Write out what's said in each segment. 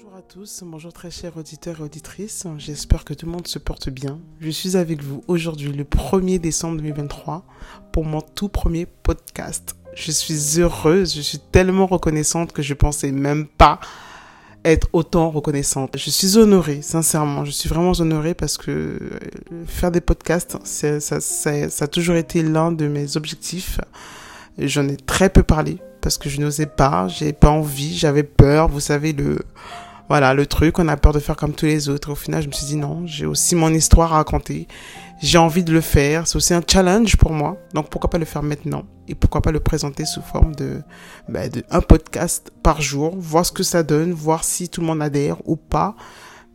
Bonjour à tous, bonjour très chers auditeurs et auditrices, j'espère que tout le monde se porte bien. Je suis avec vous aujourd'hui le 1er décembre 2023 pour mon tout premier podcast. Je suis heureuse, je suis tellement reconnaissante que je pensais même pas être autant reconnaissante. Je suis honorée, sincèrement, je suis vraiment honorée parce que euh, faire des podcasts, ça, ça, a toujours été l'un de mes objectifs. J'en ai très peu parlé parce que je n'osais pas, j'ai pas envie, j'avais peur, vous savez le voilà, le truc, on a peur de faire comme tous les autres. Au final, je me suis dit non, j'ai aussi mon histoire à raconter. J'ai envie de le faire, c'est aussi un challenge pour moi. Donc pourquoi pas le faire maintenant? Et pourquoi pas le présenter sous forme de, bah, de un podcast par jour, voir ce que ça donne, voir si tout le monde adhère ou pas.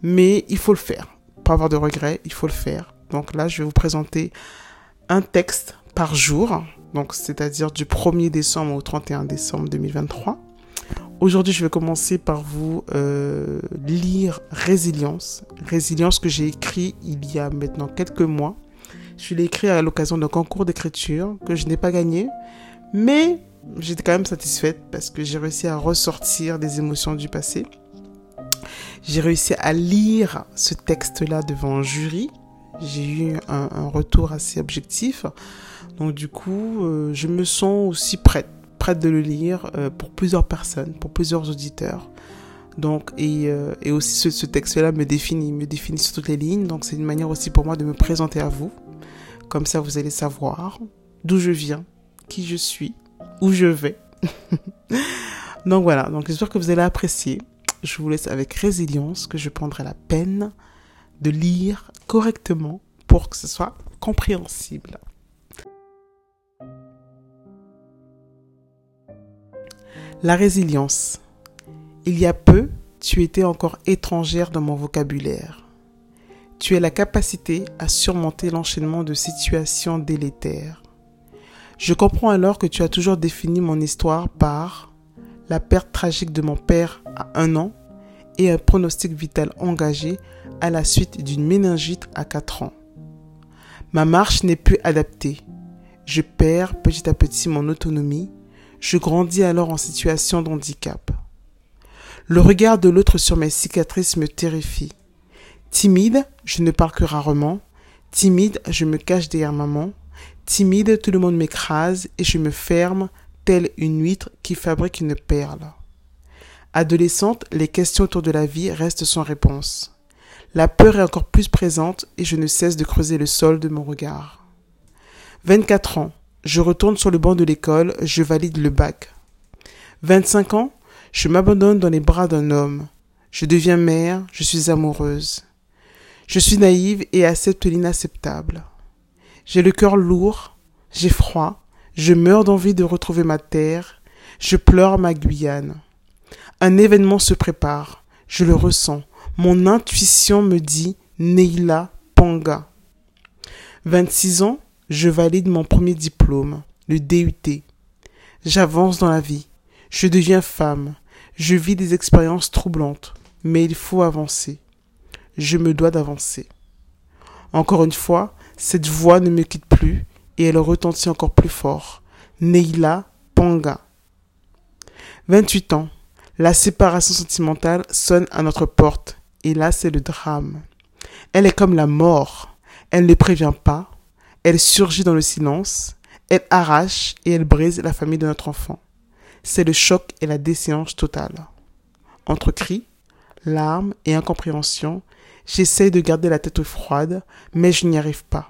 Mais il faut le faire. Pas avoir de regrets, il faut le faire. Donc là, je vais vous présenter un texte par jour donc c'est-à-dire du 1er décembre au 31 décembre 2023. Aujourd'hui, je vais commencer par vous euh, lire Résilience. Résilience que j'ai écrit il y a maintenant quelques mois. Je l'ai écrit à l'occasion d'un concours d'écriture que je n'ai pas gagné, mais j'étais quand même satisfaite parce que j'ai réussi à ressortir des émotions du passé. J'ai réussi à lire ce texte-là devant un jury. J'ai eu un, retour assez objectif. Donc du coup, euh, je me sens aussi prête, prête de le lire euh, pour plusieurs personnes, pour plusieurs auditeurs. Donc et, euh, et aussi ce, ce texte-là me définit, me définit sur toutes les lignes. Donc c'est une manière aussi pour moi de me présenter à vous. Comme ça, vous allez savoir d'où je viens, qui je suis, où je vais. donc voilà. Donc j'espère que vous allez apprécier. Je vous laisse avec résilience que je prendrai la peine de lire correctement pour que ce soit compréhensible. La résilience. Il y a peu, tu étais encore étrangère dans mon vocabulaire. Tu es la capacité à surmonter l'enchaînement de situations délétères. Je comprends alors que tu as toujours défini mon histoire par la perte tragique de mon père à un an et un pronostic vital engagé à la suite d'une méningite à 4 ans. Ma marche n'est plus adaptée. Je perds petit à petit mon autonomie je grandis alors en situation de handicap. Le regard de l'autre sur mes cicatrices me terrifie. Timide, je ne parle que rarement. Timide, je me cache derrière maman. Timide, tout le monde m'écrase et je me ferme, telle une huître qui fabrique une perle. Adolescente, les questions autour de la vie restent sans réponse. La peur est encore plus présente et je ne cesse de creuser le sol de mon regard. 24 ans, je retourne sur le banc de l'école, je valide le bac. 25 ans, je m'abandonne dans les bras d'un homme. Je deviens mère, je suis amoureuse. Je suis naïve et accepte l'inacceptable. J'ai le cœur lourd, j'ai froid, je meurs d'envie de retrouver ma terre, je pleure ma Guyane. Un événement se prépare, je le ressens. Mon intuition me dit Neila Panga. 26 ans, je valide mon premier diplôme, le DUT. J'avance dans la vie. Je deviens femme. Je vis des expériences troublantes. Mais il faut avancer. Je me dois d'avancer. Encore une fois, cette voix ne me quitte plus et elle retentit encore plus fort. Neila Panga. 28 ans. La séparation sentimentale sonne à notre porte et là c'est le drame. Elle est comme la mort. Elle ne prévient pas, elle surgit dans le silence, elle arrache et elle brise la famille de notre enfant. C'est le choc et la déséance totale. Entre cris, larmes et incompréhension, j'essaye de garder la tête froide, mais je n'y arrive pas.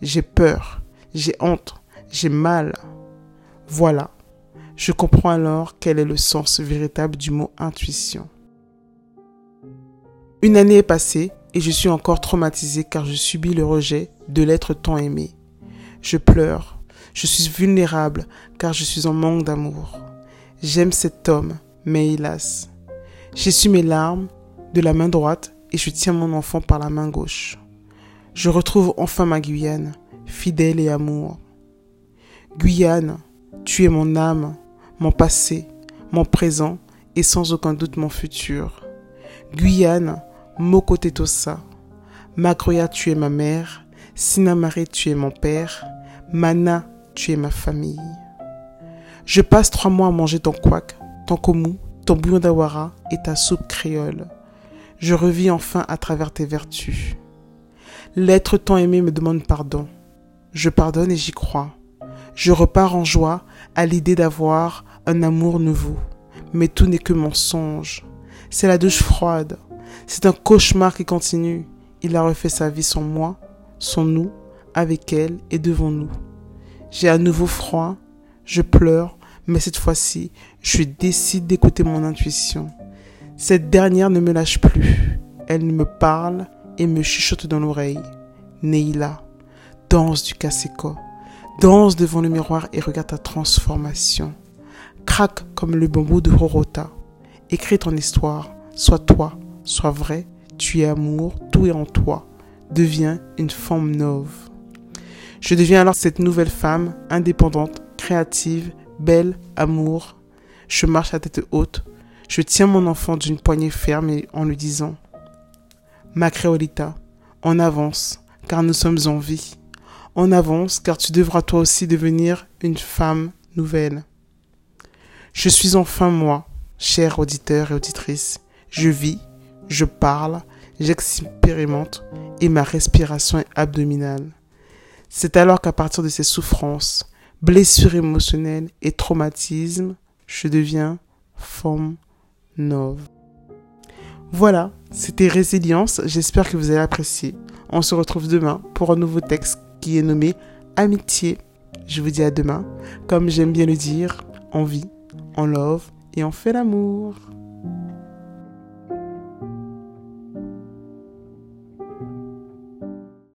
J'ai peur, j'ai honte, j'ai mal. Voilà. Je comprends alors quel est le sens véritable du mot intuition. Une année est passée et je suis encore traumatisée car je subis le rejet de l'être tant aimé. Je pleure, je suis vulnérable car je suis en manque d'amour. J'aime cet homme, mais hélas. J'essuie mes larmes de la main droite et je tiens mon enfant par la main gauche. Je retrouve enfin ma Guyane, fidèle et amour. Guyane, tu es mon âme, mon passé, mon présent et sans aucun doute mon futur. Guyane, Moko Tetosa. Magroya, tu es ma mère. Sinamare, tu es mon père. Mana, tu es ma famille. Je passe trois mois à manger ton couac, ton komu, ton bouillon d'awara et ta soupe créole. je revis enfin à travers tes vertus. L'être tant aimé me demande pardon. Je pardonne et j'y crois. Je repars en joie à l'idée d'avoir un amour nouveau. Mais tout n'est que mensonge. C'est la douche froide. C'est un cauchemar qui continue. Il a refait sa vie sans moi, sans nous, avec elle et devant nous. J'ai à nouveau froid, je pleure, mais cette fois-ci, je décide d'écouter mon intuition. Cette dernière ne me lâche plus. Elle me parle et me chuchote dans l'oreille. Neila, danse du Kaseko. Danse devant le miroir et regarde ta transformation. Craque comme le bambou de Rorota. Écris ton histoire. Sois toi, sois vrai. Tu es amour, tout est en toi. Deviens une femme neuve. Je deviens alors cette nouvelle femme, indépendante, créative, belle, amour. Je marche à tête haute. Je tiens mon enfant d'une poignée ferme et en lui disant Ma créolita, en avance, car nous sommes en vie. En avance, car tu devras toi aussi devenir une femme nouvelle. Je suis enfin moi, cher auditeur et auditrice. Je vis, je parle, j'expérimente et ma respiration est abdominale. C'est alors qu'à partir de ces souffrances, blessures émotionnelles et traumatismes, je deviens femme neuve. Voilà, c'était Résilience, j'espère que vous avez apprécié. On se retrouve demain pour un nouveau texte qui est nommé Amitié. Je vous dis à demain. Comme j'aime bien le dire, on vit, on love et on fait l'amour.